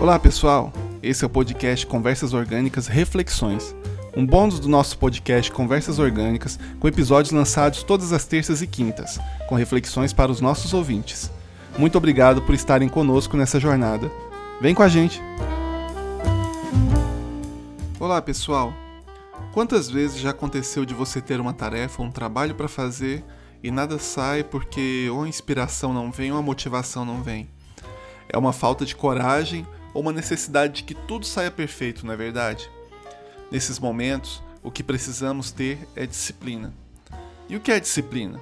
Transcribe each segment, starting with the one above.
Olá pessoal, esse é o podcast Conversas Orgânicas Reflexões, um bônus do nosso podcast Conversas Orgânicas, com episódios lançados todas as terças e quintas, com reflexões para os nossos ouvintes. Muito obrigado por estarem conosco nessa jornada. Vem com a gente! Olá pessoal, quantas vezes já aconteceu de você ter uma tarefa, um trabalho para fazer e nada sai porque ou a inspiração não vem ou a motivação não vem? É uma falta de coragem ou uma necessidade de que tudo saia perfeito, não é verdade? Nesses momentos, o que precisamos ter é disciplina. E o que é disciplina?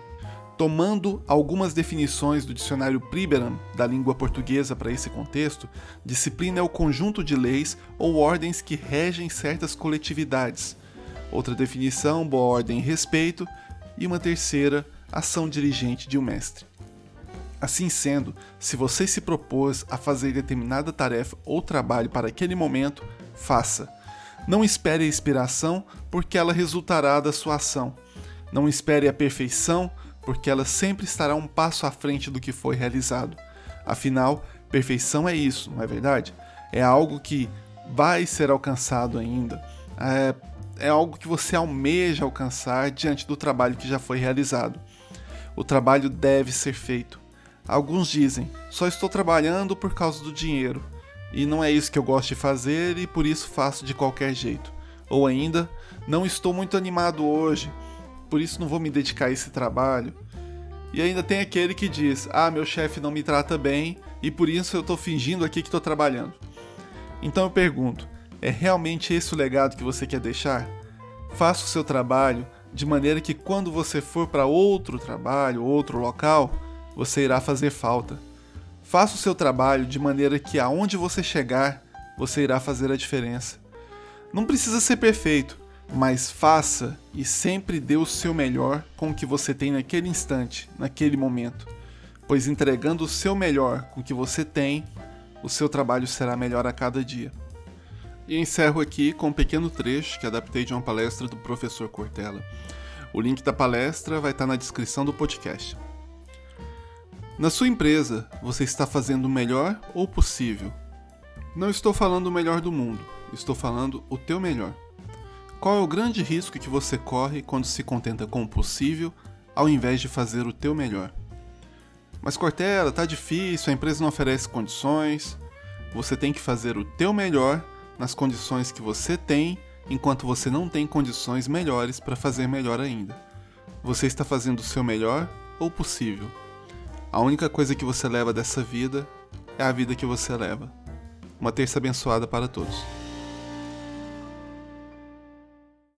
Tomando algumas definições do dicionário Priberam da língua portuguesa para esse contexto, disciplina é o conjunto de leis ou ordens que regem certas coletividades. Outra definição, boa ordem e respeito. E uma terceira, ação dirigente de um mestre. Assim sendo, se você se propôs a fazer determinada tarefa ou trabalho para aquele momento, faça. Não espere a inspiração, porque ela resultará da sua ação. Não espere a perfeição, porque ela sempre estará um passo à frente do que foi realizado. Afinal, perfeição é isso, não é verdade? É algo que vai ser alcançado ainda. É, é algo que você almeja alcançar diante do trabalho que já foi realizado. O trabalho deve ser feito. Alguns dizem: só estou trabalhando por causa do dinheiro, e não é isso que eu gosto de fazer e por isso faço de qualquer jeito. Ou ainda, não estou muito animado hoje, por isso não vou me dedicar a esse trabalho. E ainda tem aquele que diz: ah, meu chefe não me trata bem e por isso eu estou fingindo aqui que estou trabalhando. Então eu pergunto: é realmente esse o legado que você quer deixar? Faça o seu trabalho de maneira que quando você for para outro trabalho, outro local, você irá fazer falta. Faça o seu trabalho de maneira que aonde você chegar, você irá fazer a diferença. Não precisa ser perfeito, mas faça e sempre dê o seu melhor com o que você tem naquele instante, naquele momento. Pois entregando o seu melhor com o que você tem, o seu trabalho será melhor a cada dia. E encerro aqui com um pequeno trecho que adaptei de uma palestra do professor Cortella. O link da palestra vai estar na descrição do podcast. Na sua empresa, você está fazendo o melhor ou possível? Não estou falando o melhor do mundo, estou falando o teu melhor. Qual é o grande risco que você corre quando se contenta com o possível ao invés de fazer o teu melhor? Mas Cortella, tá difícil, a empresa não oferece condições. Você tem que fazer o teu melhor nas condições que você tem, enquanto você não tem condições melhores para fazer melhor ainda. Você está fazendo o seu melhor ou possível? A única coisa que você leva dessa vida é a vida que você leva. Uma terça abençoada para todos.